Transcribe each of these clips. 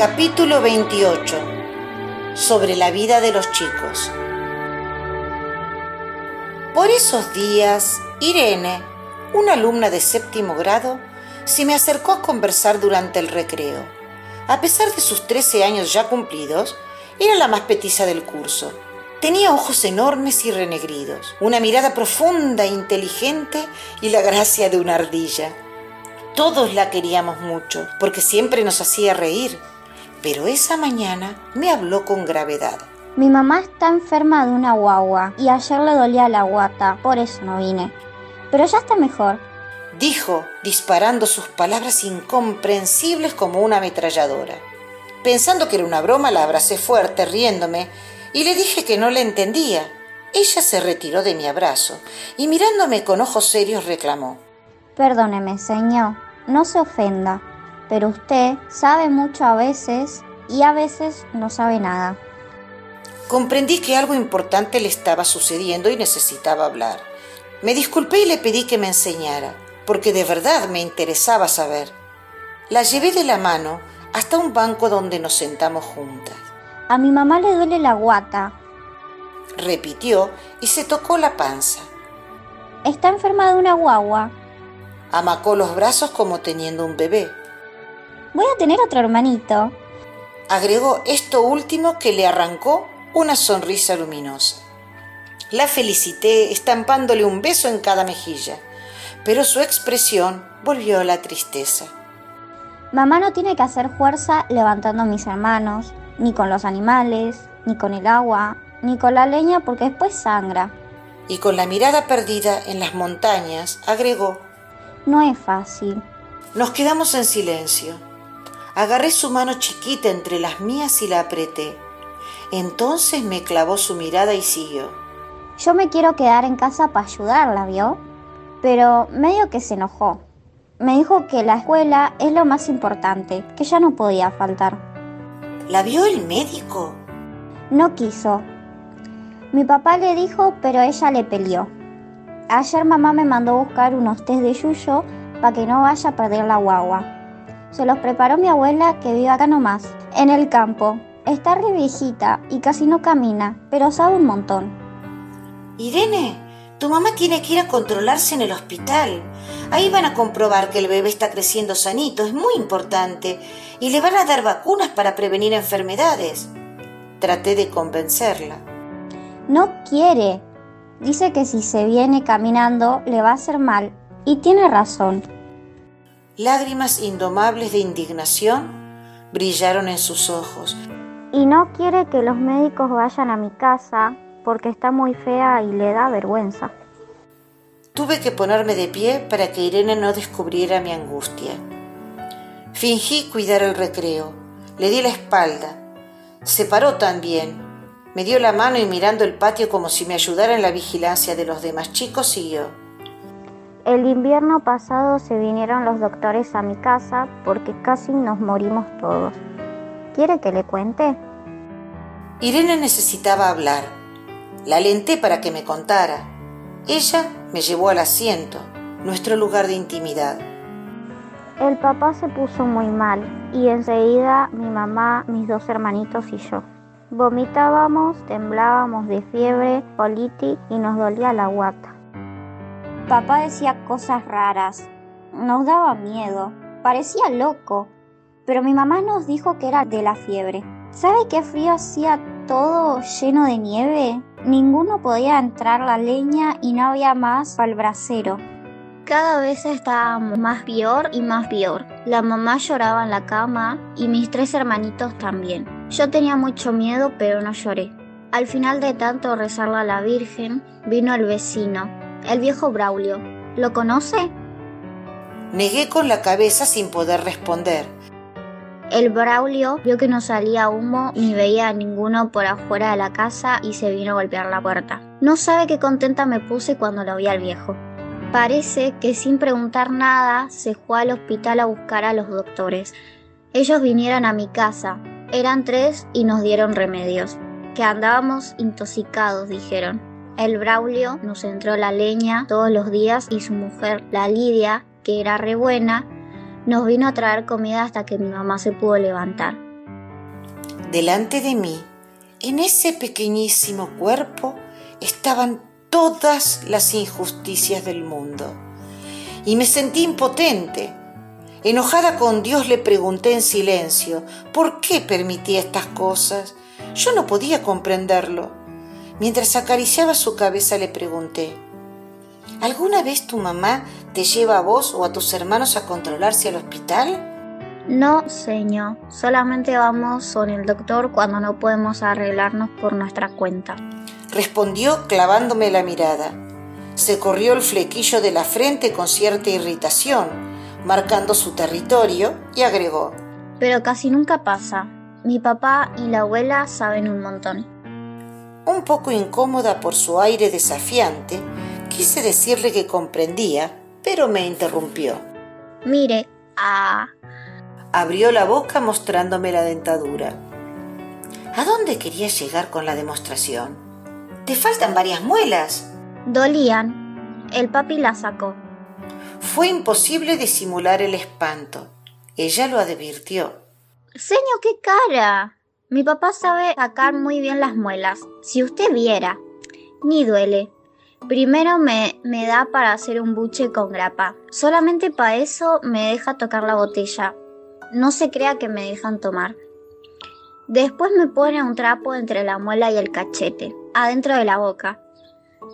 Capítulo 28. Sobre la vida de los chicos. Por esos días, Irene, una alumna de séptimo grado, se me acercó a conversar durante el recreo. A pesar de sus 13 años ya cumplidos, era la más petiza del curso. Tenía ojos enormes y renegridos, una mirada profunda e inteligente y la gracia de una ardilla. Todos la queríamos mucho, porque siempre nos hacía reír pero esa mañana me habló con gravedad. Mi mamá está enferma de una guagua y ayer le dolía la guata, por eso no vine. Pero ya está mejor. Dijo, disparando sus palabras incomprensibles como una ametralladora. Pensando que era una broma, la abracé fuerte, riéndome, y le dije que no le entendía. Ella se retiró de mi abrazo y mirándome con ojos serios reclamó. Perdóneme, señor, no se ofenda pero usted sabe mucho a veces y a veces no sabe nada. Comprendí que algo importante le estaba sucediendo y necesitaba hablar. Me disculpé y le pedí que me enseñara, porque de verdad me interesaba saber. La llevé de la mano hasta un banco donde nos sentamos juntas. A mi mamá le duele la guata. Repitió y se tocó la panza. Está enferma de una guagua. Amacó los brazos como teniendo un bebé. Voy a tener otro hermanito. Agregó esto último que le arrancó una sonrisa luminosa. La felicité estampándole un beso en cada mejilla, pero su expresión volvió a la tristeza. Mamá no tiene que hacer fuerza levantando a mis hermanos, ni con los animales, ni con el agua, ni con la leña porque después sangra. Y con la mirada perdida en las montañas, agregó, No es fácil. Nos quedamos en silencio. Agarré su mano chiquita entre las mías y la apreté. Entonces me clavó su mirada y siguió. Yo me quiero quedar en casa para ayudarla, ¿vio? Pero medio que se enojó. Me dijo que la escuela es lo más importante, que ya no podía faltar. ¿La vio el médico? No quiso. Mi papá le dijo, pero ella le peleó. Ayer mamá me mandó buscar unos test de yuyo para que no vaya a perder la guagua. Se los preparó mi abuela que vive acá nomás, en el campo. Está re viejita y casi no camina, pero sabe un montón. Irene, tu mamá tiene que ir a controlarse en el hospital. Ahí van a comprobar que el bebé está creciendo sanito, es muy importante, y le van a dar vacunas para prevenir enfermedades. Traté de convencerla. No quiere. Dice que si se viene caminando le va a hacer mal, y tiene razón. Lágrimas indomables de indignación brillaron en sus ojos. Y no quiere que los médicos vayan a mi casa porque está muy fea y le da vergüenza. Tuve que ponerme de pie para que Irene no descubriera mi angustia. Fingí cuidar el recreo. Le di la espalda. Se paró también. Me dio la mano y mirando el patio como si me ayudara en la vigilancia de los demás chicos, siguió. El invierno pasado se vinieron los doctores a mi casa porque casi nos morimos todos. ¿Quiere que le cuente? Irene necesitaba hablar. La alenté para que me contara. Ella me llevó al asiento, nuestro lugar de intimidad. El papá se puso muy mal y enseguida mi mamá, mis dos hermanitos y yo. Vomitábamos, temblábamos de fiebre, colitis y nos dolía la guata. Papá decía cosas raras. Nos daba miedo. Parecía loco. Pero mi mamá nos dijo que era de la fiebre. ¿Sabe qué frío hacía todo lleno de nieve? Ninguno podía entrar la leña y no había más el brasero. Cada vez estábamos más peor y más peor. La mamá lloraba en la cama y mis tres hermanitos también. Yo tenía mucho miedo pero no lloré. Al final de tanto rezarle a la Virgen, vino el vecino el viejo Braulio. ¿Lo conoce? Negué con la cabeza sin poder responder. El Braulio vio que no salía humo ni veía a ninguno por afuera de la casa y se vino a golpear la puerta. No sabe qué contenta me puse cuando lo vi al viejo. Parece que sin preguntar nada se fue al hospital a buscar a los doctores. Ellos vinieron a mi casa. Eran tres y nos dieron remedios. Que andábamos intoxicados, dijeron. El Braulio nos entró la leña todos los días y su mujer, la Lidia, que era re buena, nos vino a traer comida hasta que mi mamá se pudo levantar. Delante de mí, en ese pequeñísimo cuerpo, estaban todas las injusticias del mundo. Y me sentí impotente. Enojada con Dios le pregunté en silencio, ¿por qué permitía estas cosas? Yo no podía comprenderlo. Mientras acariciaba su cabeza le pregunté, ¿alguna vez tu mamá te lleva a vos o a tus hermanos a controlarse al hospital? No, señor. Solamente vamos con el doctor cuando no podemos arreglarnos por nuestra cuenta. Respondió clavándome la mirada. Se corrió el flequillo de la frente con cierta irritación, marcando su territorio, y agregó. Pero casi nunca pasa. Mi papá y la abuela saben un montón. Un poco incómoda por su aire desafiante, quise decirle que comprendía, pero me interrumpió. Mire, ah... Abrió la boca mostrándome la dentadura. ¿A dónde quería llegar con la demostración? Te faltan varias muelas. Dolían. El papi la sacó. Fue imposible disimular el espanto. Ella lo advirtió. Señor, qué cara. Mi papá sabe sacar muy bien las muelas. Si usted viera. Ni duele. Primero me, me da para hacer un buche con grapa. Solamente para eso me deja tocar la botella. No se crea que me dejan tomar. Después me pone un trapo entre la muela y el cachete, adentro de la boca.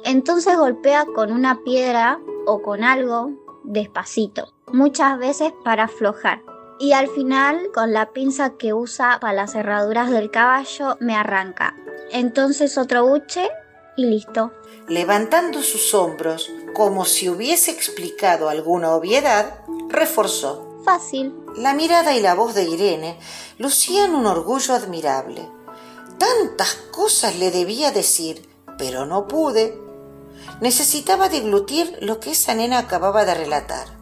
Entonces golpea con una piedra o con algo despacito, muchas veces para aflojar. Y al final, con la pinza que usa para las cerraduras del caballo, me arranca. Entonces otro buche y listo. Levantando sus hombros, como si hubiese explicado alguna obviedad, reforzó fácil. La mirada y la voz de Irene lucían un orgullo admirable. Tantas cosas le debía decir, pero no pude. Necesitaba deglutir lo que esa nena acababa de relatar.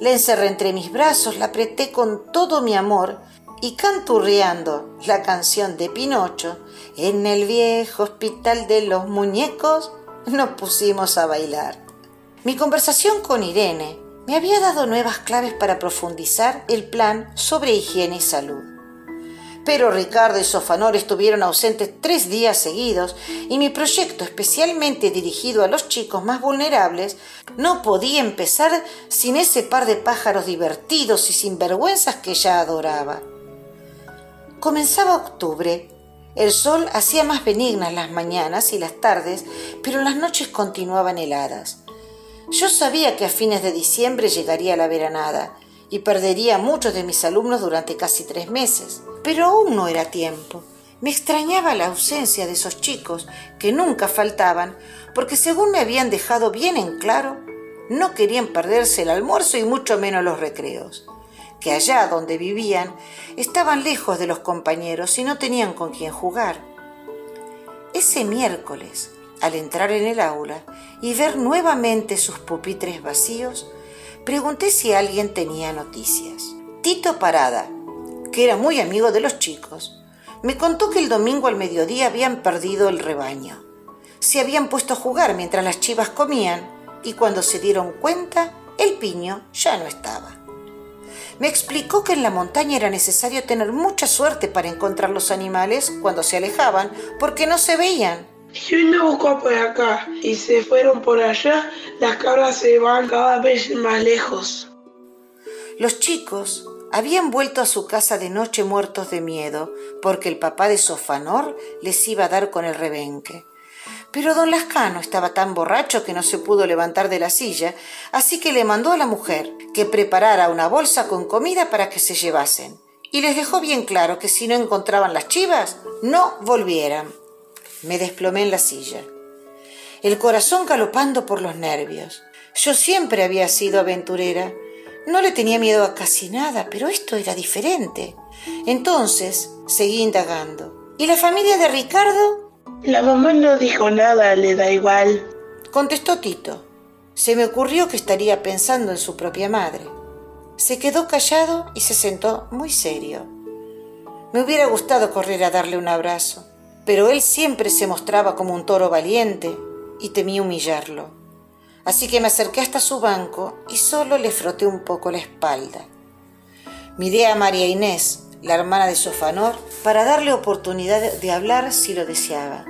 La encerré entre mis brazos, la apreté con todo mi amor y canturreando la canción de Pinocho, en el viejo hospital de los muñecos, nos pusimos a bailar. Mi conversación con Irene me había dado nuevas claves para profundizar el plan sobre higiene y salud. Pero Ricardo y Sofanor estuvieron ausentes tres días seguidos y mi proyecto, especialmente dirigido a los chicos más vulnerables, no podía empezar sin ese par de pájaros divertidos y sinvergüenzas que ya adoraba. Comenzaba octubre. El sol hacía más benignas las mañanas y las tardes, pero las noches continuaban heladas. Yo sabía que a fines de diciembre llegaría la veranada y perdería muchos de mis alumnos durante casi tres meses, pero aún no era tiempo. Me extrañaba la ausencia de esos chicos que nunca faltaban, porque según me habían dejado bien en claro, no querían perderse el almuerzo y mucho menos los recreos, que allá donde vivían estaban lejos de los compañeros y no tenían con quién jugar. Ese miércoles, al entrar en el aula y ver nuevamente sus pupitres vacíos, pregunté si alguien tenía noticias. Tito Parada, que era muy amigo de los chicos, me contó que el domingo al mediodía habían perdido el rebaño. Se habían puesto a jugar mientras las chivas comían y cuando se dieron cuenta, el piño ya no estaba. Me explicó que en la montaña era necesario tener mucha suerte para encontrar los animales cuando se alejaban porque no se veían si uno buscó por acá y se fueron por allá, las cabras se van cada vez más lejos. Los chicos habían vuelto a su casa de noche muertos de miedo, porque el papá de Sofanor les iba a dar con el rebenque. Pero don Lascano estaba tan borracho que no se pudo levantar de la silla, así que le mandó a la mujer que preparara una bolsa con comida para que se llevasen, y les dejó bien claro que si no encontraban las chivas, no volvieran. Me desplomé en la silla, el corazón galopando por los nervios. Yo siempre había sido aventurera. No le tenía miedo a casi nada, pero esto era diferente. Entonces seguí indagando. ¿Y la familia de Ricardo? La mamá no dijo nada, le da igual. Contestó Tito. Se me ocurrió que estaría pensando en su propia madre. Se quedó callado y se sentó muy serio. Me hubiera gustado correr a darle un abrazo pero él siempre se mostraba como un toro valiente y temí humillarlo. Así que me acerqué hasta su banco y solo le froté un poco la espalda. Miré a María Inés, la hermana de Sofanor, para darle oportunidad de hablar si lo deseaba.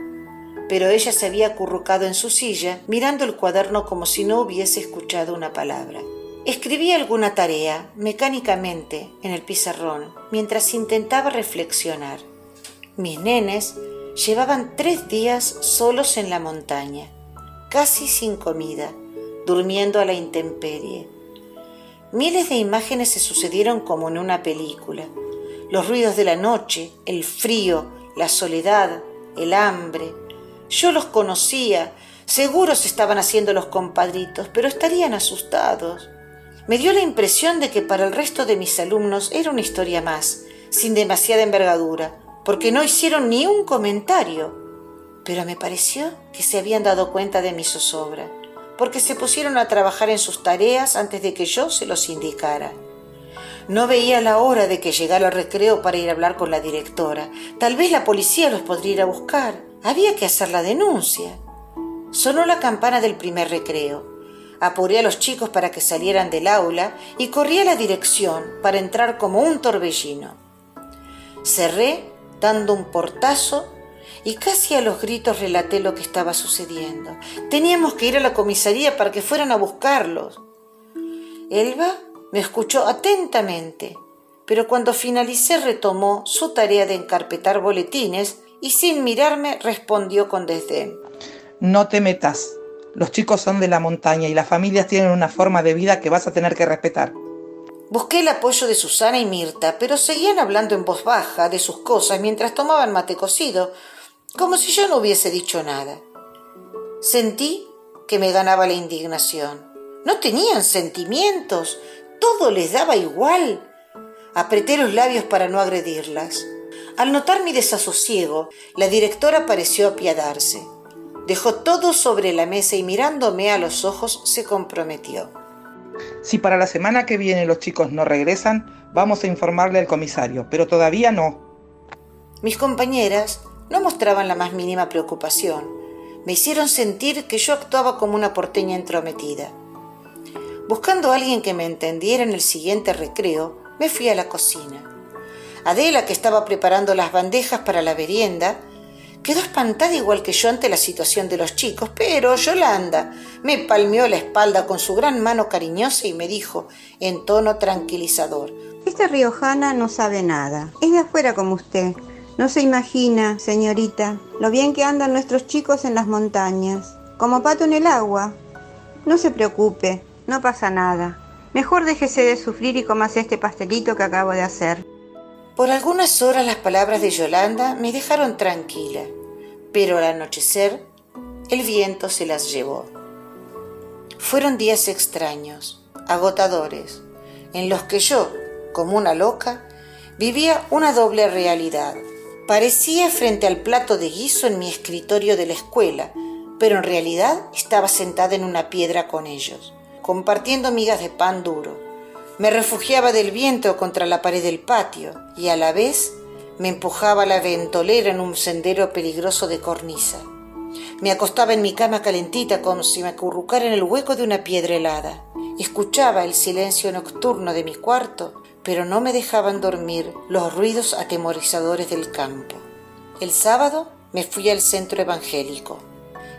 Pero ella se había acurrucado en su silla, mirando el cuaderno como si no hubiese escuchado una palabra. Escribía alguna tarea, mecánicamente, en el pizarrón, mientras intentaba reflexionar. Mis nenes llevaban tres días solos en la montaña, casi sin comida, durmiendo a la intemperie. Miles de imágenes se sucedieron como en una película. Los ruidos de la noche, el frío, la soledad, el hambre. Yo los conocía, seguros estaban haciendo los compadritos, pero estarían asustados. Me dio la impresión de que para el resto de mis alumnos era una historia más, sin demasiada envergadura, porque no hicieron ni un comentario. Pero me pareció que se habían dado cuenta de mi zozobra porque se pusieron a trabajar en sus tareas antes de que yo se los indicara. No veía la hora de que llegara el recreo para ir a hablar con la directora. Tal vez la policía los podría ir a buscar. Había que hacer la denuncia. Sonó la campana del primer recreo. Apuré a los chicos para que salieran del aula y corrí a la dirección para entrar como un torbellino. Cerré dando un portazo y casi a los gritos relaté lo que estaba sucediendo. Teníamos que ir a la comisaría para que fueran a buscarlos. Elba me escuchó atentamente, pero cuando finalicé retomó su tarea de encarpetar boletines y sin mirarme respondió con desdén. No te metas. Los chicos son de la montaña y las familias tienen una forma de vida que vas a tener que respetar. Busqué el apoyo de Susana y Mirta, pero seguían hablando en voz baja de sus cosas mientras tomaban mate cocido, como si yo no hubiese dicho nada. Sentí que me ganaba la indignación. No tenían sentimientos, todo les daba igual. Apreté los labios para no agredirlas. Al notar mi desasosiego, la directora pareció apiadarse. Dejó todo sobre la mesa y mirándome a los ojos se comprometió. Si para la semana que viene los chicos no regresan, vamos a informarle al comisario, pero todavía no. Mis compañeras no mostraban la más mínima preocupación. Me hicieron sentir que yo actuaba como una porteña entrometida. Buscando a alguien que me entendiera en el siguiente recreo, me fui a la cocina. Adela, que estaba preparando las bandejas para la merienda, quedó espantada igual que yo ante la situación de los chicos, pero Yolanda me palmeó la espalda con su gran mano cariñosa y me dijo, en tono tranquilizador, Esta riojana no sabe nada, es de afuera como usted. No se imagina, señorita, lo bien que andan nuestros chicos en las montañas, como pato en el agua. No se preocupe, no pasa nada. Mejor déjese de sufrir y comase este pastelito que acabo de hacer. Por algunas horas las palabras de Yolanda me dejaron tranquila, pero al anochecer el viento se las llevó. Fueron días extraños, agotadores, en los que yo, como una loca, vivía una doble realidad Parecía frente al plato de guiso en mi escritorio de la escuela, pero en realidad estaba sentada en una piedra con ellos, compartiendo migas de pan duro. Me refugiaba del viento contra la pared del patio y a la vez me empujaba la ventolera en un sendero peligroso de cornisa. Me acostaba en mi cama calentita como si me acurrucara en el hueco de una piedra helada. Escuchaba el silencio nocturno de mi cuarto pero no me dejaban dormir los ruidos atemorizadores del campo. El sábado me fui al centro evangélico.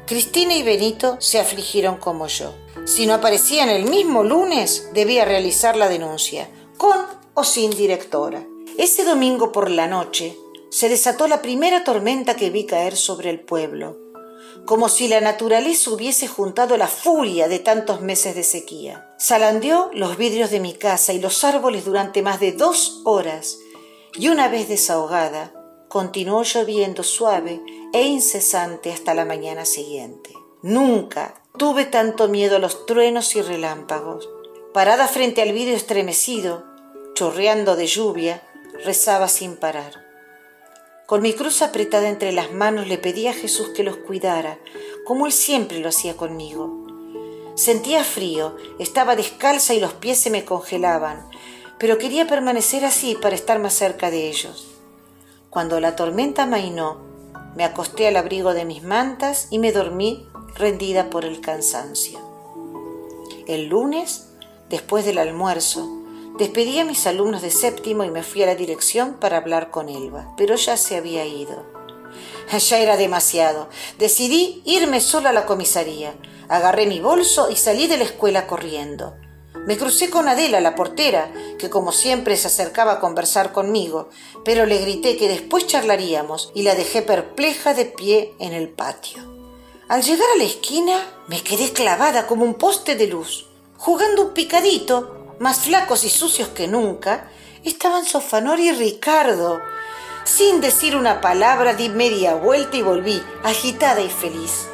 Cristina y Benito se afligieron como yo. Si no aparecían el mismo lunes, debía realizar la denuncia, con o sin directora. Ese domingo por la noche se desató la primera tormenta que vi caer sobre el pueblo como si la naturaleza hubiese juntado la furia de tantos meses de sequía. Salandeó los vidrios de mi casa y los árboles durante más de dos horas, y una vez desahogada, continuó lloviendo suave e incesante hasta la mañana siguiente. Nunca tuve tanto miedo a los truenos y relámpagos. Parada frente al vidrio estremecido, chorreando de lluvia, rezaba sin parar. Con mi cruz apretada entre las manos le pedí a Jesús que los cuidara, como él siempre lo hacía conmigo. Sentía frío, estaba descalza y los pies se me congelaban, pero quería permanecer así para estar más cerca de ellos. Cuando la tormenta mainó, me acosté al abrigo de mis mantas y me dormí rendida por el cansancio. El lunes, después del almuerzo, Despedí a mis alumnos de séptimo y me fui a la dirección para hablar con Elba, pero ya se había ido. Ya era demasiado. Decidí irme sola a la comisaría. Agarré mi bolso y salí de la escuela corriendo. Me crucé con Adela, la portera, que como siempre se acercaba a conversar conmigo, pero le grité que después charlaríamos y la dejé perpleja de pie en el patio. Al llegar a la esquina me quedé clavada como un poste de luz. Jugando un picadito, más flacos y sucios que nunca, estaban Sofanor y Ricardo. Sin decir una palabra di media vuelta y volví, agitada y feliz.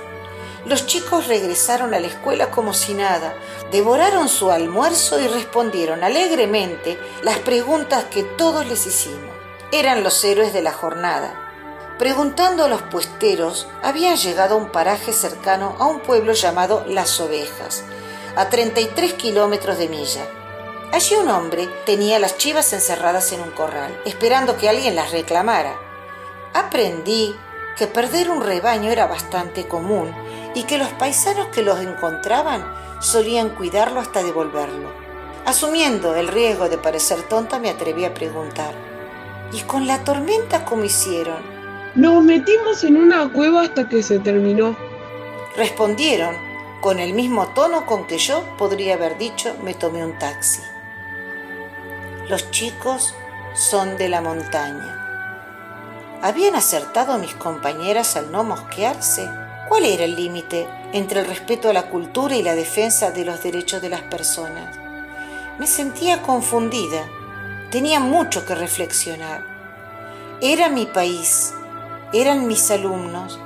Los chicos regresaron a la escuela como si nada, devoraron su almuerzo y respondieron alegremente las preguntas que todos les hicimos. Eran los héroes de la jornada. Preguntando a los puesteros, habían llegado a un paraje cercano a un pueblo llamado Las Ovejas, a 33 kilómetros de milla. Allí un hombre tenía las chivas encerradas en un corral, esperando que alguien las reclamara. Aprendí que perder un rebaño era bastante común y que los paisanos que los encontraban solían cuidarlo hasta devolverlo. Asumiendo el riesgo de parecer tonta, me atreví a preguntar, ¿y con la tormenta cómo hicieron? Nos metimos en una cueva hasta que se terminó. Respondieron con el mismo tono con que yo podría haber dicho me tomé un taxi. Los chicos son de la montaña. ¿Habían acertado mis compañeras al no mosquearse? ¿Cuál era el límite entre el respeto a la cultura y la defensa de los derechos de las personas? Me sentía confundida. Tenía mucho que reflexionar. Era mi país, eran mis alumnos,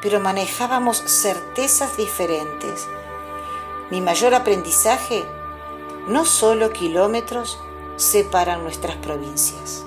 pero manejábamos certezas diferentes. Mi mayor aprendizaje, no solo kilómetros, separan nuestras provincias.